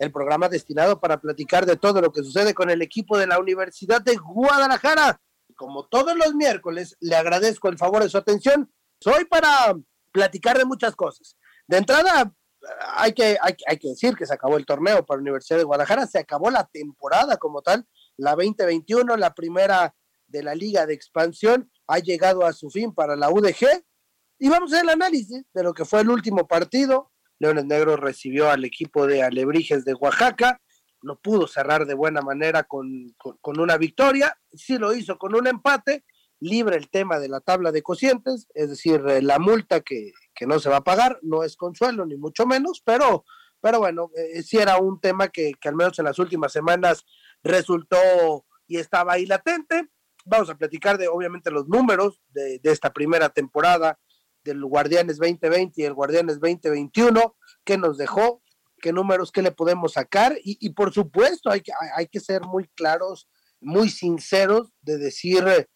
el programa destinado para platicar de todo lo que sucede con el equipo de la Universidad de Guadalajara. Como todos los miércoles, le agradezco el favor de su atención. Soy para platicar de muchas cosas. De entrada, hay que, decir que se acabó el torneo para la Universidad de Guadalajara, se acabó la temporada como tal, la 2021, la primera de la Liga de Expansión ha llegado a su fin para la UDG y vamos a hacer el análisis de lo que fue el último partido. Leones Negros recibió al equipo de Alebrijes de Oaxaca, no pudo cerrar de buena manera con, con, una victoria, sí lo hizo con un empate, libre el tema de la tabla de cocientes, es decir, eh, la multa que, que no se va a pagar, no es consuelo ni mucho menos, pero, pero bueno, eh, sí era un tema que, que al menos en las últimas semanas resultó y estaba ahí latente. Vamos a platicar de, obviamente, los números de, de esta primera temporada del Guardianes 2020 y el Guardianes 2021, qué nos dejó, qué números, qué le podemos sacar. Y, por supuesto, hay que, hay que ser muy claros, muy sinceros de decir eh,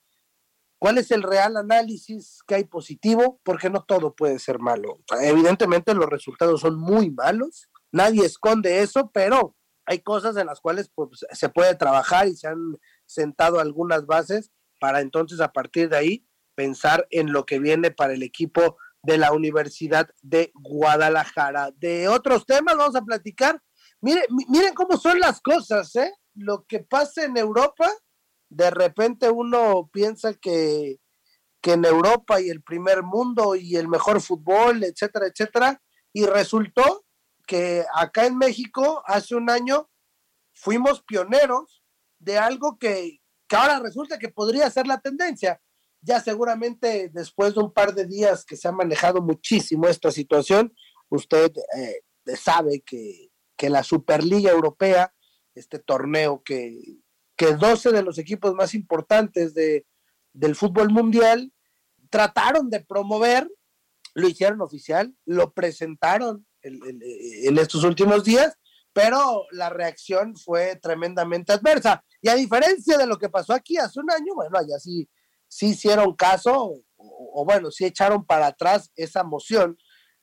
cuál es el real análisis que hay positivo, porque no todo puede ser malo. Evidentemente los resultados son muy malos, nadie esconde eso, pero hay cosas en las cuales pues, se puede trabajar y se han sentado algunas bases para entonces a partir de ahí pensar en lo que viene para el equipo de la Universidad de Guadalajara. De otros temas vamos a platicar. Miren, miren cómo son las cosas, ¿eh? Lo que pasa en Europa, de repente uno piensa que, que en Europa y el primer mundo y el mejor fútbol, etcétera, etcétera, y resultó que acá en México hace un año fuimos pioneros de algo que, que ahora resulta que podría ser la tendencia ya seguramente después de un par de días que se ha manejado muchísimo esta situación, usted eh, sabe que, que, la Superliga Europea, este torneo que, que 12 de los equipos más importantes de, del fútbol mundial trataron de promover, lo hicieron oficial, lo presentaron en, en, en estos últimos días, pero la reacción fue tremendamente adversa. Y a diferencia de lo que pasó aquí hace un año, bueno, allá sí sí hicieron caso, o, bueno, sí echaron para atrás esa moción.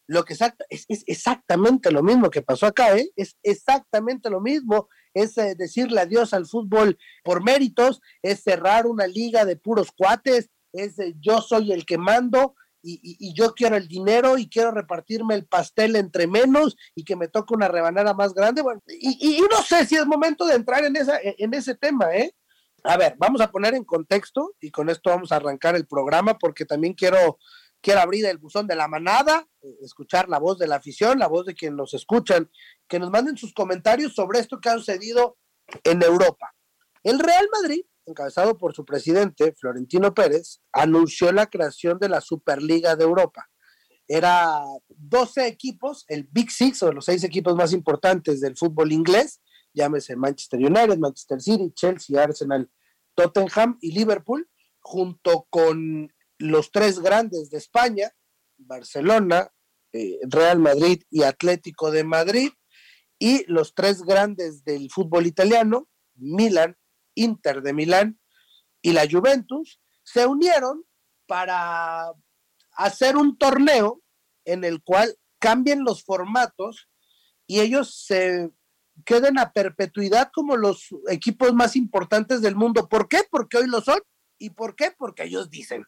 Lo que exacta, es, es, exactamente lo mismo que pasó acá, ¿eh? es exactamente lo mismo, es eh, decirle adiós al fútbol por méritos, es cerrar una liga de puros cuates, es eh, yo soy el que mando y, y, y, yo quiero el dinero y quiero repartirme el pastel entre menos y que me toque una rebanada más grande. Bueno, y, y no sé si es momento de entrar en, esa, en ese tema, ¿eh? A ver, vamos a poner en contexto y con esto vamos a arrancar el programa porque también quiero, quiero abrir el buzón de la manada, escuchar la voz de la afición, la voz de quienes nos escuchan, que nos manden sus comentarios sobre esto que ha sucedido en Europa. El Real Madrid, encabezado por su presidente, Florentino Pérez, anunció la creación de la Superliga de Europa. Era 12 equipos, el Big Six o los seis equipos más importantes del fútbol inglés, llámese Manchester United, Manchester City, Chelsea, Arsenal, Tottenham y Liverpool, junto con los tres grandes de España, Barcelona, eh, Real Madrid y Atlético de Madrid, y los tres grandes del fútbol italiano, Milan, Inter de Milán y la Juventus, se unieron para hacer un torneo en el cual cambien los formatos y ellos se queden a perpetuidad como los equipos más importantes del mundo. ¿Por qué? Porque hoy lo son. ¿Y por qué? Porque ellos dicen.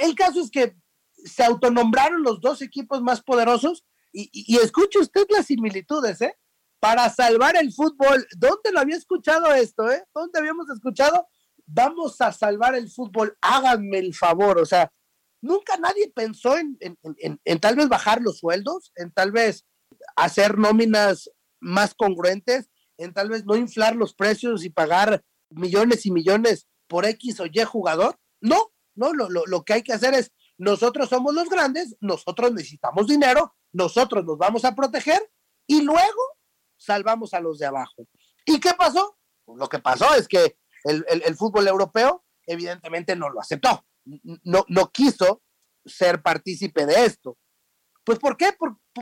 El caso es que se autonombraron los dos equipos más poderosos y, y, escuche usted las similitudes, ¿eh? Para salvar el fútbol. ¿Dónde lo había escuchado esto, eh? ¿Dónde habíamos escuchado? Vamos a salvar el fútbol. Háganme el favor. O sea, nunca nadie pensó en, en, en, en tal vez bajar los sueldos, en tal vez hacer nóminas más congruentes, en tal vez no inflar los precios y pagar millones y millones por X o Y jugador. No, no, lo, lo, lo, que hay que hacer es, nosotros somos los grandes, nosotros necesitamos dinero, nosotros nos vamos a proteger y luego salvamos a los de abajo. ¿Y qué pasó? Lo que pasó es que el, fútbol europeo evidentemente no lo aceptó, no, no quiso ser partícipe de esto. Pues ¿por qué?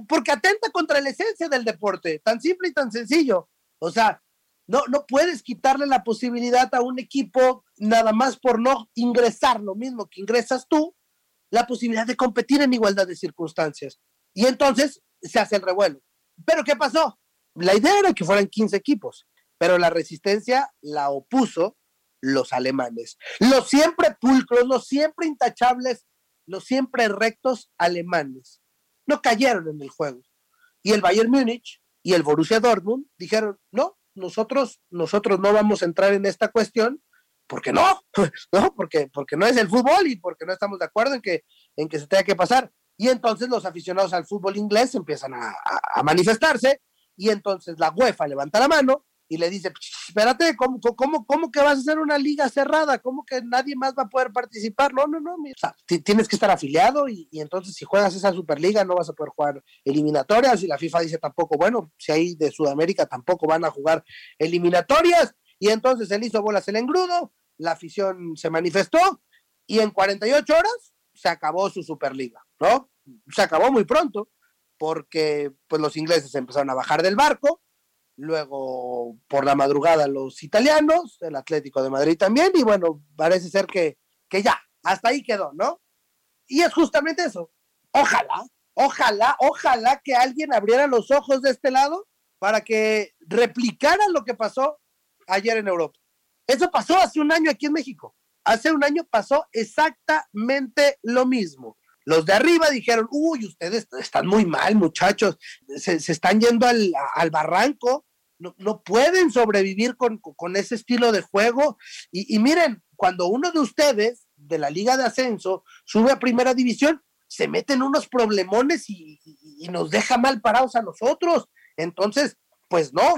Porque atenta contra la esencia del deporte, tan simple y tan sencillo. O sea, no, no puedes quitarle la posibilidad a un equipo nada más por no ingresar lo mismo que ingresas tú, la posibilidad de competir en igualdad de circunstancias. Y entonces se hace el revuelo. Pero ¿qué pasó? La idea era que fueran 15 equipos, pero la resistencia la opuso los alemanes. Los siempre pulcros, los siempre intachables, los siempre rectos alemanes. No cayeron en el juego. Y el Bayern Múnich y el Borussia Dortmund dijeron, no, nosotros, nosotros no vamos a entrar en esta cuestión, porque no, no, porque, porque no es el fútbol y porque no estamos de acuerdo en que, en que se tenga que pasar. Y entonces los aficionados al fútbol inglés empiezan a, a manifestarse y entonces la UEFA levanta la mano y le dice, espérate, ¿cómo, cómo, ¿cómo que vas a hacer una liga cerrada? ¿Cómo que nadie más va a poder participar? No, no, no, o sea, tienes que estar afiliado y, y, entonces si juegas esa Superliga no vas a poder jugar eliminatorias y la FIFA dice tampoco, bueno, si hay de Sudamérica tampoco van a jugar eliminatorias y entonces él hizo bolas el engrudo, la afición se manifestó y en 48 horas se acabó su Superliga, ¿no? Se acabó muy pronto porque pues los ingleses empezaron a bajar del barco, luego por la madrugada los italianos, el Atlético de Madrid también, y bueno, parece ser que, que ya, hasta ahí quedó, ¿no? Y es justamente eso. Ojalá, ojalá, ojalá que alguien abriera los ojos de este lado para que replicara lo que pasó ayer en Europa. Eso pasó hace un año aquí en México. Hace un año pasó exactamente lo mismo. Los de arriba dijeron, uy, ustedes están muy mal, muchachos, se, están yendo al, barranco, no, pueden sobrevivir con, ese estilo de juego. Y, miren, cuando uno de ustedes de la Liga de Ascenso sube a Primera División, se meten unos problemones y, nos deja mal parados a nosotros. Entonces, pues no.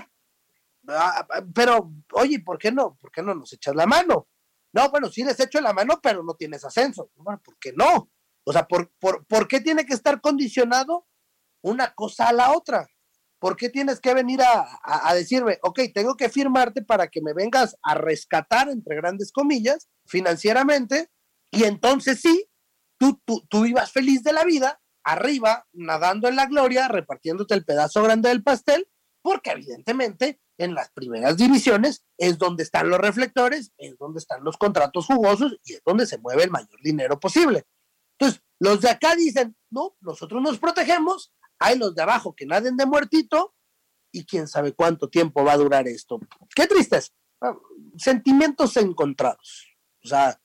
Ah, pero, oye, ¿por qué no? ¿Por qué no nos echas la mano? No, bueno, sí les echo la mano, pero no tienes ascenso. Bueno, ¿por qué no? O sea, ¿por, por, qué tiene que estar condicionado una cosa a la otra? ¿Por qué tienes que venir a, decirme, ok, tengo que firmarte para que me vengas a rescatar, entre grandes comillas, financieramente, y entonces sí, tú, tú, tú vivas feliz de la vida, arriba, nadando en la gloria, repartiéndote el pedazo grande del pastel, porque evidentemente en las primeras divisiones es donde están los reflectores, es donde están los contratos jugosos y es donde se mueve el mayor dinero posible. Entonces, los de acá dicen, no, nosotros nos protegemos, hay los de abajo que naden de muertito y quién sabe cuánto tiempo va a durar esto. Qué tristes, ah, sentimientos encontrados. O sea,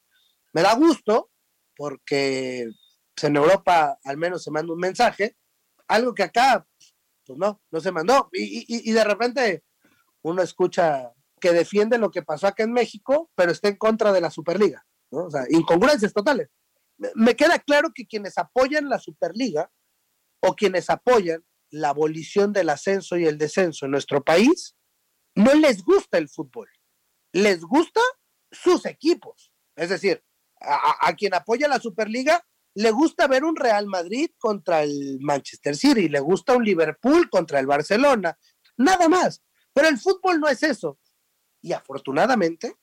me da gusto porque pues, en Europa al menos se manda un mensaje, algo que acá, pues no, no se mandó. Y, y de repente uno escucha que defiende lo que pasó acá en México, pero está en contra de la Superliga. ¿no? O sea, incongruencias totales me queda claro que quienes apoyan la Superliga o quienes apoyan la abolición del ascenso y el descenso en nuestro país, no les gusta el fútbol, les gusta sus equipos. Es decir, a, quien apoya la Superliga le gusta ver un Real Madrid contra el Manchester City, le gusta un Liverpool contra el Barcelona, nada más. Pero el fútbol no es eso. Y afortunadamente,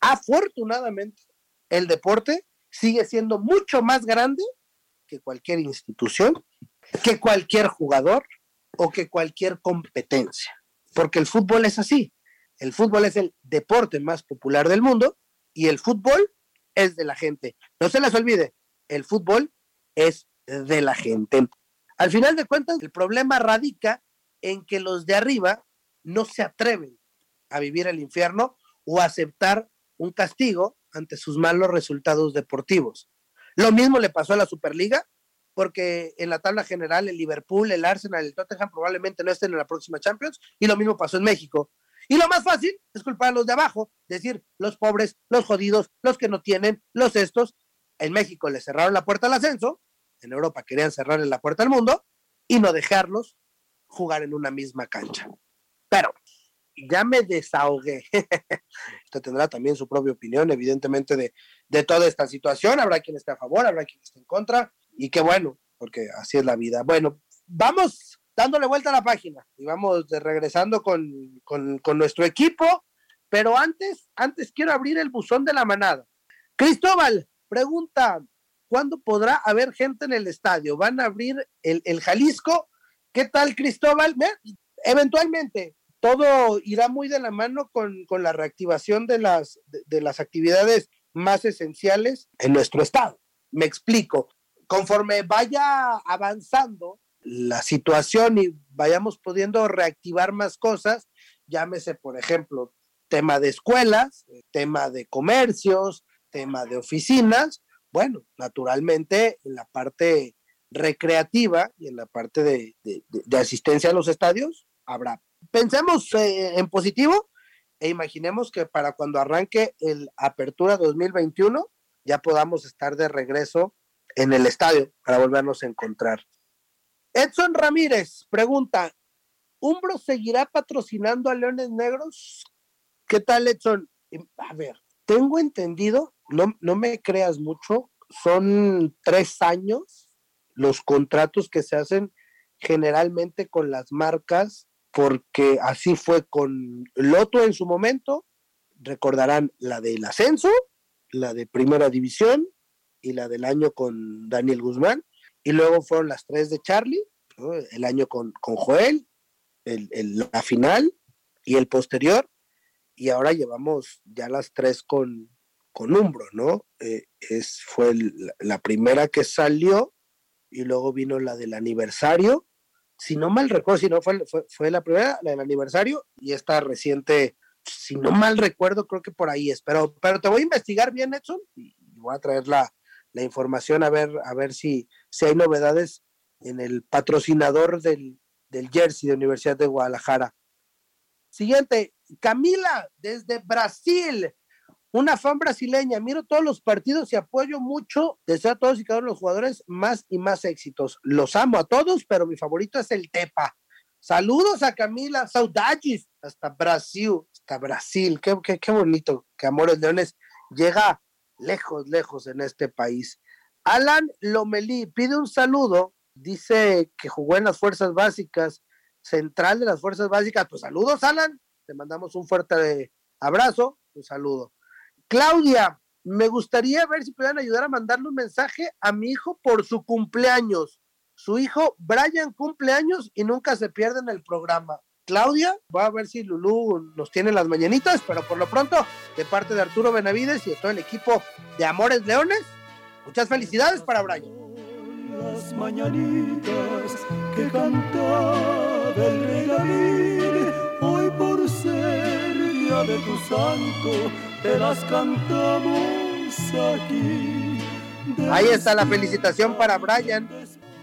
afortunadamente, el deporte sigue siendo mucho más grande que cualquier institución, que cualquier jugador o que cualquier competencia. Porque el fútbol es así. El fútbol es el deporte más popular del mundo y el fútbol es de la gente. No se les olvide, el fútbol es de la gente. Al final de cuentas, el problema radica en que los de arriba no se atreven a vivir el infierno o a aceptar un castigo ante sus malos resultados deportivos. Lo mismo le pasó a la Superliga, porque en la tabla general el Liverpool, el Arsenal, el Tottenham probablemente no estén en la próxima Champions, y lo mismo pasó en México. Y lo más fácil es culpar a los de abajo, decir los pobres, los jodidos, los que no tienen, los estos. En México le cerraron la puerta al ascenso, en Europa querían cerrarle la puerta al mundo y no dejarlos jugar en una misma cancha. Pero ya me desahogué. Usted tendrá también su propia opinión, evidentemente, de, de toda esta situación. Habrá quien esté a favor, habrá quien esté en contra. Y qué bueno, porque así es la vida. Bueno, vamos dándole vuelta a la página y vamos regresando con, con, nuestro equipo. Pero antes, antes quiero abrir el buzón de la manada. Cristóbal, pregunta, ¿cuándo podrá haber gente en el estadio? ¿Van a abrir el, el Jalisco? ¿Qué tal, Cristóbal? Eventualmente, todo irá muy de la mano con, con la reactivación de las, de las actividades más esenciales en nuestro estado. Me explico. Conforme vaya avanzando la situación y vayamos pudiendo reactivar más cosas, llámese, por ejemplo, tema de escuelas, tema de comercios, tema de oficinas, bueno, naturalmente en la parte recreativa y en la parte de, asistencia a los estadios habrá. Pensemos eh, en positivo e imaginemos que para cuando arranque el Apertura 2021 ya podamos estar de regreso en el estadio para volvernos a encontrar. Edson Ramírez pregunta, ¿Umbro seguirá patrocinando a Leones Negros? ¿Qué tal, Edson? A ver, tengo entendido, no, no me creas mucho, son tres años los contratos que se hacen generalmente con las marcas, porque así fue con Loto en su momento, recordarán la del ascenso, la de primera división y la del año con Daniel Guzmán, y luego fueron las tres de Charlie, el año con, con Joel, el, la final y el posterior, y ahora llevamos ya las tres con, con Umbro, ¿no? Eh, es, fue la primera que salió y luego vino la del aniversario, si no mal recuerdo, si no fue, fue, fue la primera, la del aniversario, y esta reciente, si no mal recuerdo, creo que por ahí es, pero, pero te voy a investigar bien, Edson, y voy a traer la, la información a ver, a ver si, si hay novedades en el patrocinador del, del jersey de Universidad de Guadalajara. Siguiente, Camila, desde Brasil, una fan brasileña. Miro todos los partidos y apoyo mucho. Deseo a todos y cada uno de los jugadores más y más éxitos. Los amo a todos, pero mi favorito es el Tepa. Saludos a Camila, saudades hasta Brasil, hasta Brasil. Qué, qué, qué bonito que Amores Leones llega lejos, lejos en este país. Alan Lomelí pide un saludo, dice que jugó en las fuerzas básicas, central de las fuerzas básicas. Pues saludos, Alan, te mandamos un fuerte abrazo, un saludo. Claudia, me gustaría ver si puedan ayudar a mandarle un mensaje a mi hijo por su cumpleaños. Su hijo Brian cumpleaños y nunca se pierde en el programa. Claudia, va a ver si Lulú nos tiene las mañanitas, pero por lo pronto, de parte de Arturo Benavides y de todo el equipo de Amores Leones, muchas felicidades para Brian. Las mañanitas que cantaba el regalín, hoy por ser día de tu santo, te las cantamos aquí. Ahí está la felicitación para Brian.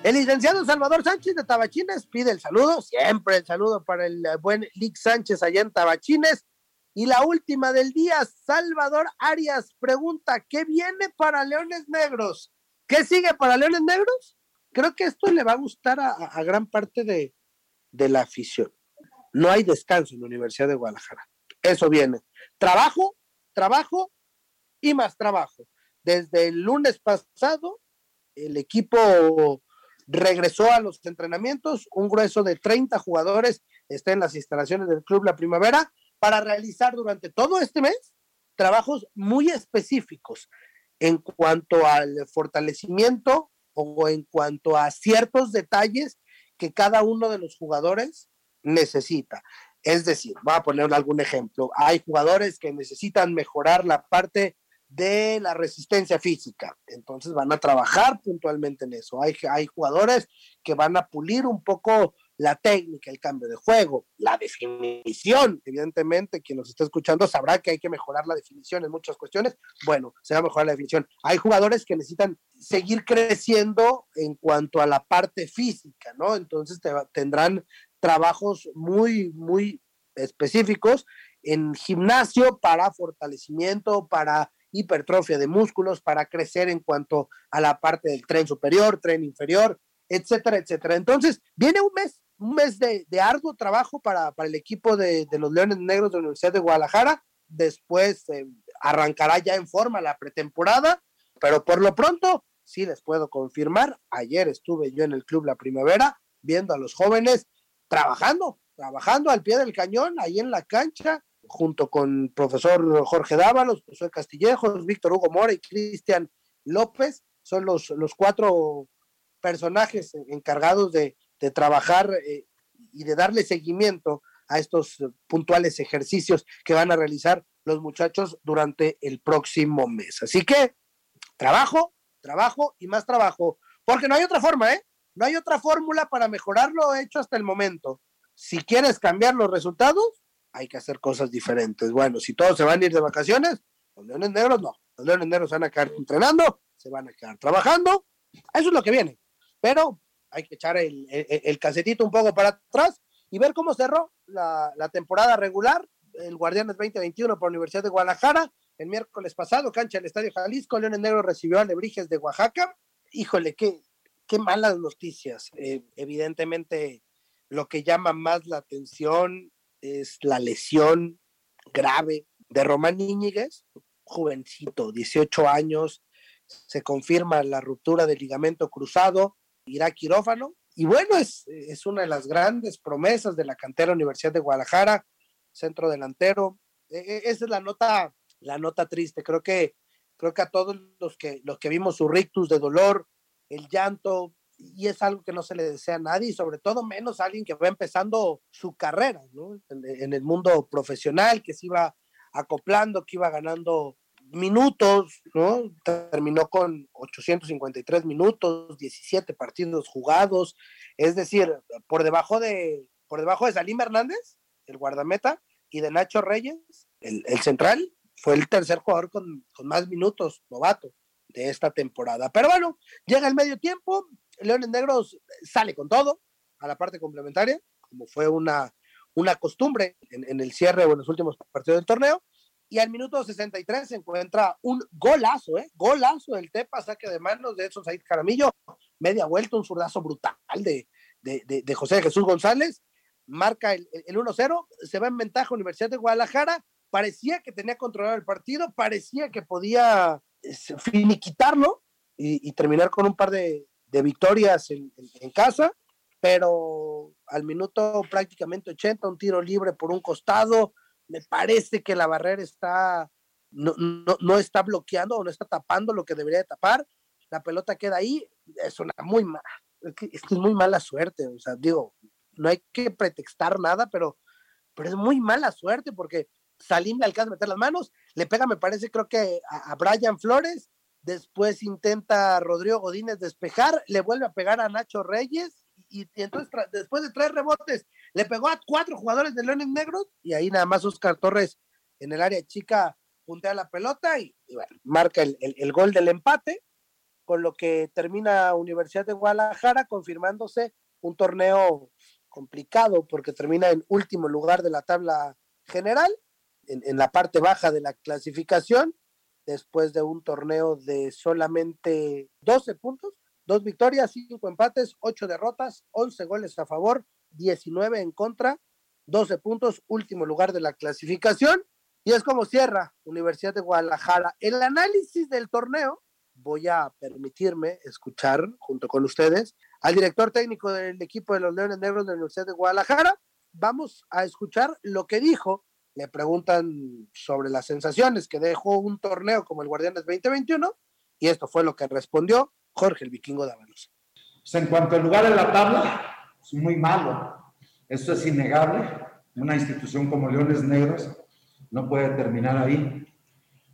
El licenciado Salvador Sánchez de Tabachines pide el saludo, siempre el saludo para el buen Lick Sánchez allá en Tabachines. Y la última del día, Salvador Arias pregunta, ¿qué viene para Leones Negros? ¿Qué sigue para Leones Negros? Creo que esto le va a gustar a, a gran parte de, de la afición. No hay descanso en la Universidad de Guadalajara. Eso viene. Trabajo, trabajo y más trabajo. Desde el lunes pasado, el equipo regresó a los entrenamientos, un grueso de 30 jugadores está en las instalaciones del Club La Primavera para realizar durante todo este mes trabajos muy específicos en cuanto al fortalecimiento o en cuanto a ciertos detalles que cada uno de los jugadores necesita. Es decir, voy a poner algún ejemplo. Hay jugadores que necesitan mejorar la parte de la resistencia física. Entonces van a trabajar puntualmente en eso. Hay, hay jugadores que van a pulir un poco la técnica, el cambio de juego, la definición. Evidentemente, quien nos está escuchando sabrá que hay que mejorar la definición en muchas cuestiones. Bueno, se va a mejorar la definición. Hay jugadores que necesitan seguir creciendo en cuanto a la parte física, ¿no? Entonces te, tendrán trabajos muy, muy específicos en gimnasio para fortalecimiento, para hipertrofia de músculos, para crecer en cuanto a la parte del tren superior, tren inferior, etcétera, etcétera. Entonces, viene un mes, un mes de, arduo trabajo para, para el equipo de, de, los Leones Negros de la Universidad de Guadalajara. Después eh, arrancará ya en forma la pretemporada, pero por lo pronto sí les puedo confirmar, ayer estuve yo en el Club La Primavera, viendo a los jóvenes trabajando, trabajando al pie del cañón, ahí en la cancha, junto con profesor Jorge Dávalos, José Castillejos, Víctor Hugo Mora y Cristian López, son los, los cuatro personajes encargados de, trabajar eh, y de darle seguimiento a estos puntuales ejercicios que van a realizar los muchachos durante el próximo mes. Así que trabajo, trabajo y más trabajo, porque no hay otra forma, ¿eh? No hay otra fórmula para mejorar lo hecho hasta el momento. Si quieres cambiar los resultados, hay que hacer cosas diferentes. Bueno, si todos se van a ir de vacaciones, los Leones Negros no. Los Leones Negros van a quedar entrenando, se van a quedar trabajando. Eso es lo que viene. Pero hay que echar el, el, casetito un poco para atrás y ver cómo cerró la, temporada regular. El Guardianes 2021 por la Universidad de Guadalajara. El miércoles pasado, cancha del Estadio Jalisco, Leones Negros recibió a Lebrijes de Oaxaca. Híjole, qué, qué malas noticias. Eh, evidentemente, lo que llama más la atención es la lesión grave de Román Íñiguez, jovencito, 18 años, se confirma la ruptura del ligamento cruzado, irá quirófano, y bueno, es, es una de las grandes promesas de la cantera Universidad de Guadalajara, centro delantero. E, e, esa es la nota, la nota triste. Creo que, creo que a todos los que, los que vimos su rictus de dolor, el llanto, y es algo que no se le desea a nadie, y sobre todo menos a alguien que va empezando su carrera, ¿no? En, el mundo profesional, que se iba acoplando, que iba ganando minutos, ¿no? Terminó con 853 minutos, 17 partidos jugados, es decir, por debajo de, por debajo de Salim Hernández, el guardameta, y de Nacho Reyes, el, el central, fue el tercer jugador con, con más minutos, novato de esta temporada. Pero bueno, llega el medio tiempo, Leones Negros sale con todo a la parte complementaria, como fue una, una costumbre en, el cierre o en los últimos partidos del torneo. Y al minuto 63 se encuentra un golazo, ¿eh? Golazo del Tepa, saque de manos de Edson Said Caramillo, media vuelta, un zurdazo brutal de, de, José Jesús González. Marca el, el 1-0, se va en ventaja Universidad de Guadalajara. Parecía que tenía controlado el partido, parecía que podía finiquitarlo y, y terminar con un par de, de victorias en, casa, pero al minuto prácticamente 80, un tiro libre por un costado, me parece que la barrera está, no, no, está bloqueando o no está tapando lo que debería de tapar, la pelota queda ahí, es una muy mala, es que, es, muy mala suerte, o sea, digo, no hay que pretextar nada, pero, pero es muy mala suerte porque Salim le alcanza a meter las manos, le pega, me parece, creo que a, a Brian Flores, después intenta Rodrigo Godínez despejar, le vuelve a pegar a Nacho Reyes y, entonces después de tres rebotes le pegó a cuatro jugadores de Leones Negros y ahí nada más Oscar Torres en el área chica puntea la pelota y, bueno, marca el, el, gol del empate, con lo que termina Universidad de Guadalajara confirmándose un torneo complicado porque termina en último lugar de la tabla general, en, en la parte baja de la clasificación después de un torneo de solamente 12 puntos, dos victorias, cinco empates, ocho derrotas, 11 goles a favor, 19 en contra, 12 puntos, último lugar de la clasificación. Y es como cierra Universidad de Guadalajara. El análisis del torneo, voy a permitirme escuchar junto con ustedes al director técnico del equipo de los Leones Negros de la Universidad de Guadalajara. Vamos a escuchar lo que dijo le preguntan sobre las sensaciones que dejó un torneo como el Guardianes 2021 y esto fue lo que respondió Jorge el Vikingo Dávalos. Pues en cuanto al lugar en la tabla, es muy malo. Esto es innegable. Una institución como Leones Negros no puede terminar ahí.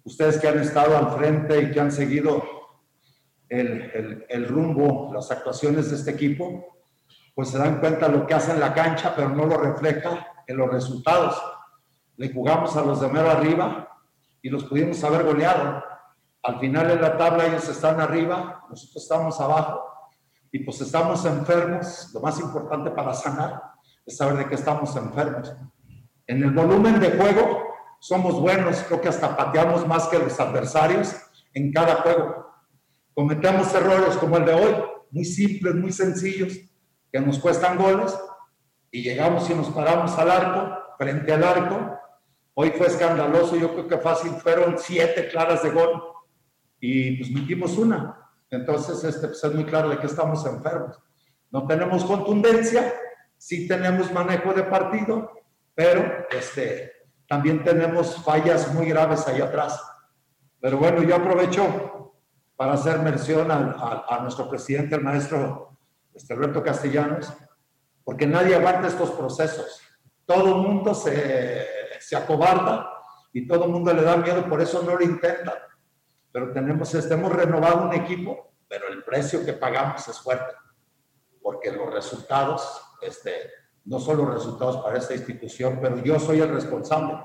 Ustedes que han estado al frente y que han seguido el, el, rumbo, las actuaciones de este equipo, pues se dan cuenta de lo que hace en la cancha, pero no lo refleja en los resultados le jugamos a los de mero arriba y los pudimos haber goleado. Al final en la tabla ellos están arriba, nosotros estamos abajo y pues estamos enfermos. Lo más importante para sanar es saber de que estamos enfermos. En el volumen de juego somos buenos, creo que hasta pateamos más que los adversarios en cada juego. Cometemos errores como el de hoy, muy simples, muy sencillos, que nos cuestan goles y llegamos y nos paramos al arco, frente al arco, Hoy fue escandaloso, yo creo que fácil fueron siete claras de gol y pues metimos una. Entonces, este, pues es muy claro de que estamos enfermos. No tenemos contundencia, sí tenemos manejo de partido, pero este, también tenemos fallas muy graves ahí atrás. Pero bueno, yo aprovecho para hacer mención a, nuestro presidente, el maestro este, Alberto Castellanos, porque nadie aguanta estos procesos. Todo el mundo se, se acobarda y todo el mundo le da miedo, por eso no lo intentan. Pero tenemos, este, hemos renovado un equipo, pero el precio que pagamos es fuerte, porque los resultados, este, no son los resultados para esta institución, pero yo soy el responsable.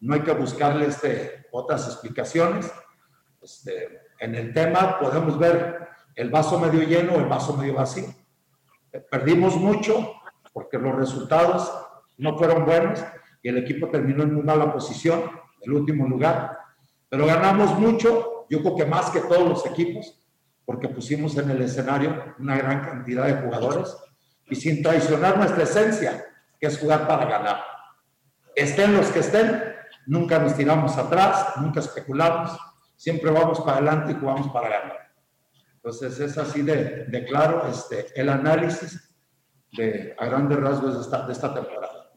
No hay que buscarle este, otras explicaciones. Este, en el tema podemos ver el vaso medio lleno o el vaso medio vacío. Perdimos mucho porque los resultados no fueron buenos y el equipo terminó en muy mala posición, el último lugar. Pero ganamos mucho, yo creo que más que todos los equipos, porque pusimos en el escenario una gran cantidad de jugadores y sin traicionar nuestra esencia, que es jugar para ganar. Estén los que estén, nunca nos tiramos atrás, nunca especulamos, siempre vamos para adelante y jugamos para ganar. Entonces es así de, de claro este, el análisis de, a grandes rasgos de esta, de esta temporada.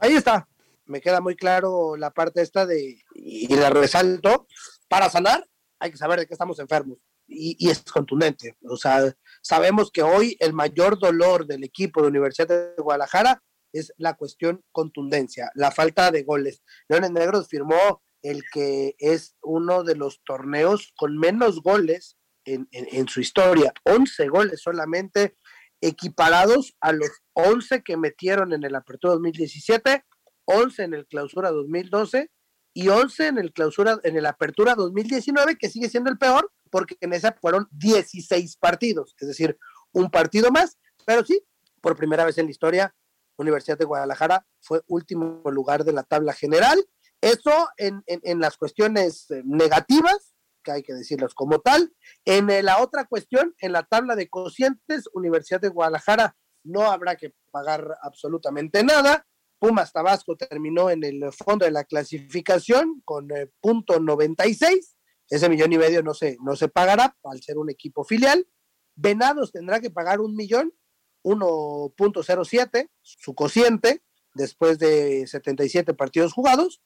Ahí está, me queda muy claro la parte esta de, y la resalto, para sanar hay que saber de qué estamos enfermos. Y, y, es contundente. O sea, sabemos que hoy el mayor dolor del equipo de Universidad de Guadalajara es la cuestión contundencia, la falta de goles. Leones Negros firmó el que es uno de los torneos con menos goles en, en, su historia, 11 goles solamente equiparados a los 11 que metieron en el Apertura 2017 11 en el clausura 2012 y 11 en el clausura, en el apertura 2019, que sigue siendo el peor, porque en esa fueron 16 partidos, es decir, un partido más, pero sí, por primera vez en la historia, Universidad de Guadalajara fue último lugar de la tabla general. Eso en, en, las cuestiones eh, negativas, que hay que decirlas como tal. En eh, la otra cuestión, en la tabla de cocientes, Universidad de Guadalajara no habrá que pagar absolutamente nada. Pumas Tabasco terminó en el fondo de la clasificación con eh, punto 96. Ese millón y medio no se, no se pagará al ser un equipo filial. Venados tendrá que pagar un millón, 1.07, su cociente, después de 77 partidos jugados.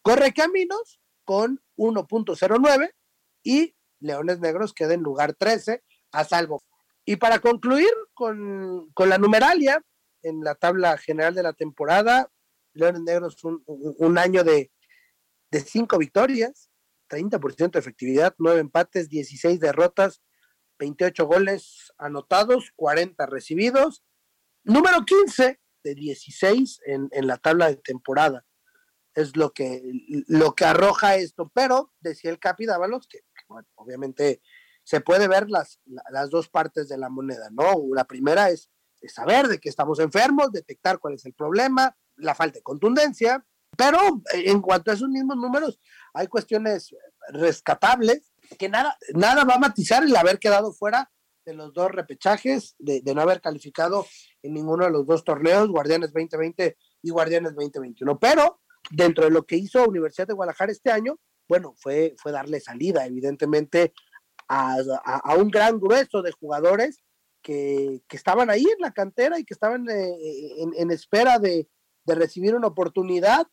Corre Caminos con 1.09 y Leones Negros queda en lugar 13, a salvo. Y para concluir con, con la numeralia, en la tabla general de la temporada. Leones Negros un, un año de, de cinco victorias, 30% de efectividad, nueve empates, 16 derrotas, 28 goles anotados, 40 recibidos. Número 15 de 16 en, en la tabla de temporada. Es lo que, lo que arroja esto. Pero decía el Capi Dávalos que, obviamente se puede ver las, las dos partes de la moneda, ¿no? La primera es saber de que estamos enfermos, detectar cuál es el problema, la falta de contundencia, pero en cuanto a esos mismos números, hay cuestiones rescatables que nada, nada va a matizar el haber quedado fuera de los dos repechajes, de, de, no haber calificado en ninguno de los dos torneos, Guardianes 2020 y Guardianes 2021. Pero dentro de lo que hizo Universidad de Guadalajara este año, bueno, fue, fue darle salida, evidentemente, a, a, a un gran grueso de jugadores que, estaban ahí en la cantera y que estaban eh, en, en, espera de, de, recibir una oportunidad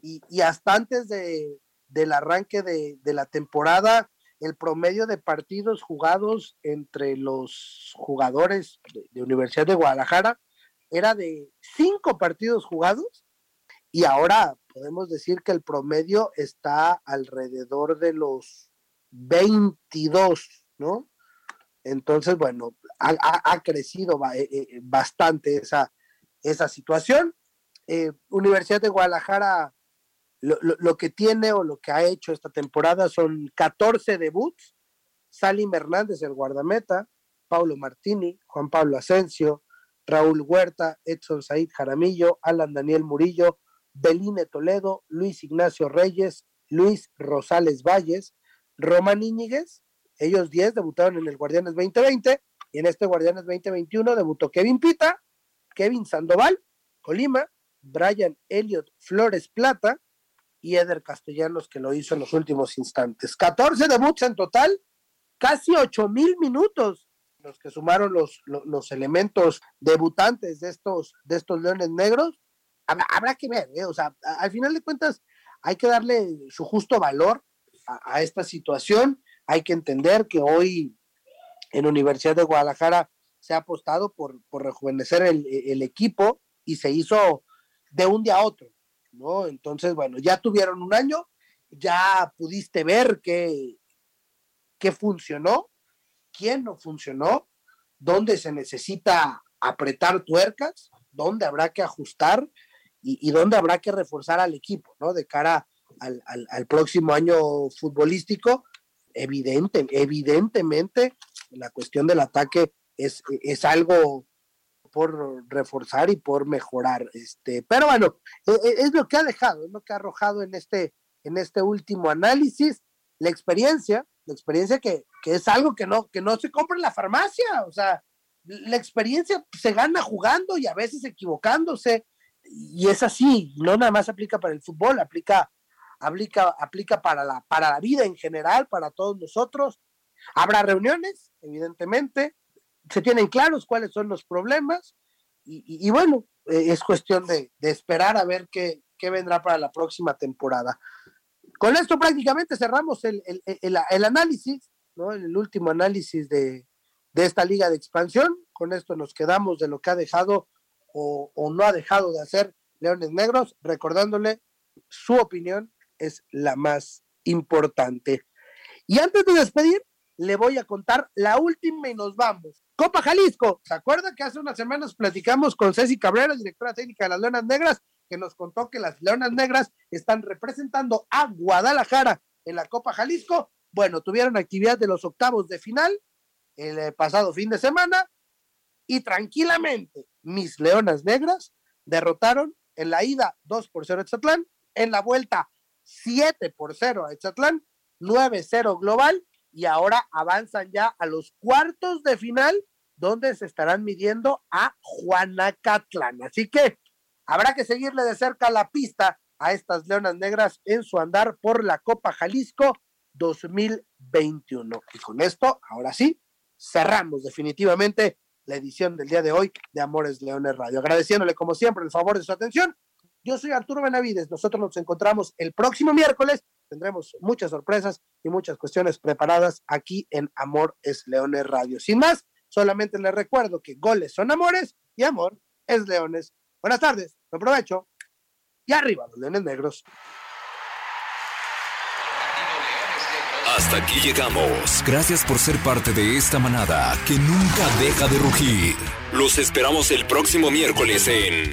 y, hasta antes de, del arranque de, de, la temporada, el promedio de partidos jugados entre los jugadores de, Universidad de Guadalajara era de cinco partidos jugados y ahora podemos decir que el promedio está alrededor de los 22, ¿no? Entonces, bueno, ha, crecido eh, eh, bastante esa, esa situación. Eh, Universidad de Guadalajara lo, lo, lo, que tiene o lo que ha hecho esta temporada son 14 debuts. Salim Hernández, el guardameta, Paulo Martini, Juan Pablo Asensio, Raúl Huerta, Edson Said Jaramillo, Alan Daniel Murillo, Beline Toledo, Luis Ignacio Reyes, Luis Rosales Valles, Román Íñiguez, ellos 10 debutaron en el Guardianes 2020 y en este Guardianes 2021 debutó Kevin Pita, Kevin Sandoval, Colima, Brian Elliot Flores Plata y Eder Castellanos que lo hizo en los últimos instantes. 14 debuts en total, casi 8 mil minutos los que sumaron los, los, elementos debutantes de estos, de estos Leones Negros, habrá, que ver, ¿eh? o sea, al final de cuentas hay que darle su justo valor a, esta situación, hay que entender que hoy en Universidad de Guadalajara se ha apostado por, por rejuvenecer el, el equipo y se hizo de un día a otro, ¿no? Entonces, bueno, ya tuvieron un año, ya pudiste ver que, que funcionó, quién no funcionó, dónde se necesita apretar tuercas, dónde habrá que ajustar y, dónde habrá que reforzar al equipo, ¿no? De cara al, próximo año futbolístico, evidente, evidentemente la cuestión del ataque es, es algo por reforzar y por mejorar. Este, pero bueno, e, e, es, lo que ha dejado, es lo que ha arrojado en este, en este último análisis, la experiencia, la experiencia que, que es algo que no, que no se compra en la farmacia, o sea, la experiencia se gana jugando y a veces equivocándose, y es así, no nada más aplica para el fútbol, aplica, aplica, aplica para, la, para la vida en general, para todos nosotros. Habrá reuniones, evidentemente, se tienen claros cuáles son los problemas, y, bueno, eh, es cuestión de, esperar a ver qué, qué vendrá para la próxima temporada. Con esto prácticamente cerramos el, análisis, ¿no? El último análisis de, esta liga de expansión. Con esto nos quedamos de lo que ha dejado o, no ha dejado de hacer Leones Negros, recordándole su opinión es la más importante. Y antes de despedir, le voy a contar la última y nos vamos. Copa Jalisco, ¿se acuerda que hace unas semanas platicamos con Ceci Cabrera, directora técnica de las Leonas Negras? que nos contó que las Leonas Negras están representando a Guadalajara en la Copa Jalisco. Bueno, tuvieron actividad de los octavos de final el eh, pasado fin de semana y tranquilamente mis Leonas Negras derrotaron en la ida 2 por 0 a Etzatlán, en la vuelta 7 por 0 a Etzatlán, 9-0 global y ahora avanzan ya a los cuartos de final donde se estarán midiendo a Juanacatlán. Así que Habrá que seguirle de cerca la pista a estas Leonas Negras en su andar por la Copa Jalisco 2021. Y con esto, ahora sí, cerramos definitivamente la edición del día de hoy de Amores Leones Radio. Agradeciéndole como siempre el favor de su atención. Yo soy Arturo Benavides. Nosotros nos encontramos el próximo miércoles. Tendremos muchas sorpresas y muchas cuestiones preparadas aquí en Amor es Leones Radio. Sin más, solamente les recuerdo que goles son amores y amor es Leones Buenas tardes, me aprovecho. Y arriba los leones negros. Hasta aquí llegamos. Gracias por ser parte de esta manada que nunca deja de rugir. Los esperamos el próximo miércoles en